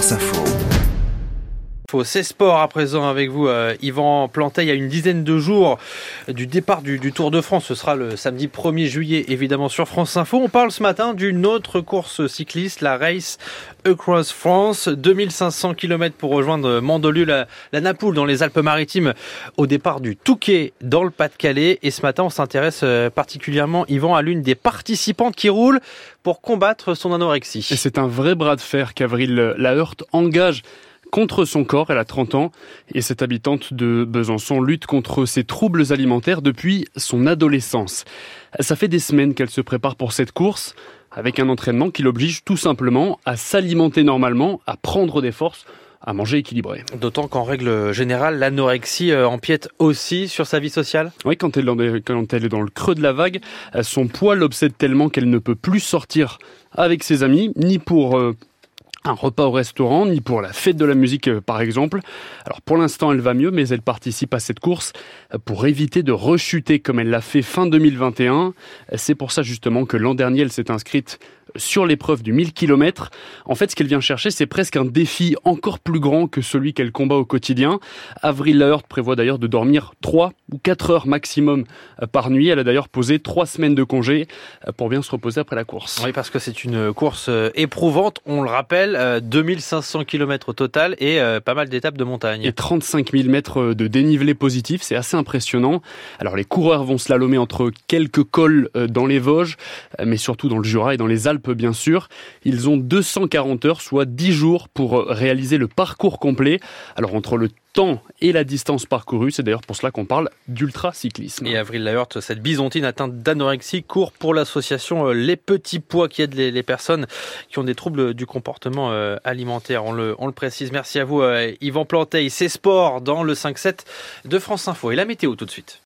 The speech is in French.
France Info. C'est sport à présent avec vous, euh, Yvan Plantet. Il y a une dizaine de jours du départ du, Tour de France. Ce sera le samedi 1er juillet, évidemment, sur France Info. On parle ce matin d'une autre course cycliste, la Race Across France. 2500 km pour rejoindre Mandelieu, la, la Napoule, dans les Alpes-Maritimes, au départ du Touquet, dans le Pas-de-Calais. Et ce matin, on s'intéresse euh, particulièrement, Yvan, à l'une des participantes qui roule pour combattre son anorexie. Et c'est un vrai bras de fer qu'Avril Laheurte engage contre son corps. Elle a 30 ans et cette habitante de Besançon lutte contre ses troubles alimentaires depuis son adolescence. Ça fait des semaines qu'elle se prépare pour cette course avec un entraînement qui l'oblige tout simplement à s'alimenter normalement, à prendre des forces à manger équilibré. D'autant qu'en règle générale, l'anorexie euh, empiète aussi sur sa vie sociale Oui, quand elle, est dans le creux de la vague, son poids l'obsède tellement qu'elle ne peut plus sortir avec ses amis, ni pour euh, un repas au restaurant, ni pour la fête de la musique euh, par exemple. Alors pour l'instant elle va mieux, mais elle participe à cette course euh, pour éviter de rechuter comme elle l'a fait fin 2021. C'est pour ça justement que l'an dernier elle s'est inscrite sur l'épreuve du 1000 km. En fait, ce qu'elle vient chercher, c'est presque un défi encore plus grand que celui qu'elle combat au quotidien. Avril Laheurte prévoit d'ailleurs de dormir 3 ou 4 heures maximum euh, par nuit. Elle a d'ailleurs posé 3 semaines de congé euh, pour bien se reposer après la course. Oui, parce que c'est une course euh, éprouvante, on le rappelle, 2500 km au total et pas mal d'étapes de montagne. Et 35 000 mètres de dénivelé positif, c'est assez impressionnant. Alors les coureurs vont slalomer entre quelques cols dans les Vosges, mais surtout dans le Jura et dans les Alpes bien sûr. Ils ont 240 heures, soit 10 jours pour euh, réaliser le parcours complet. Alors entre le temps et la distance parcourue. C'est d'ailleurs pour cela qu'on parle d'ultra-cyclisme. Et Avril Laheurte, cette byzantine atteinte d'anorexie, court pour l'association euh, Les Petits Pois qui aide les, personnes qui ont des troubles du comportement euh, alimentaire. On le, on le précise. Merci à vous, Yvan Planteil. C'est sport dans le 5-7 de France Info. Et la météo tout de suite.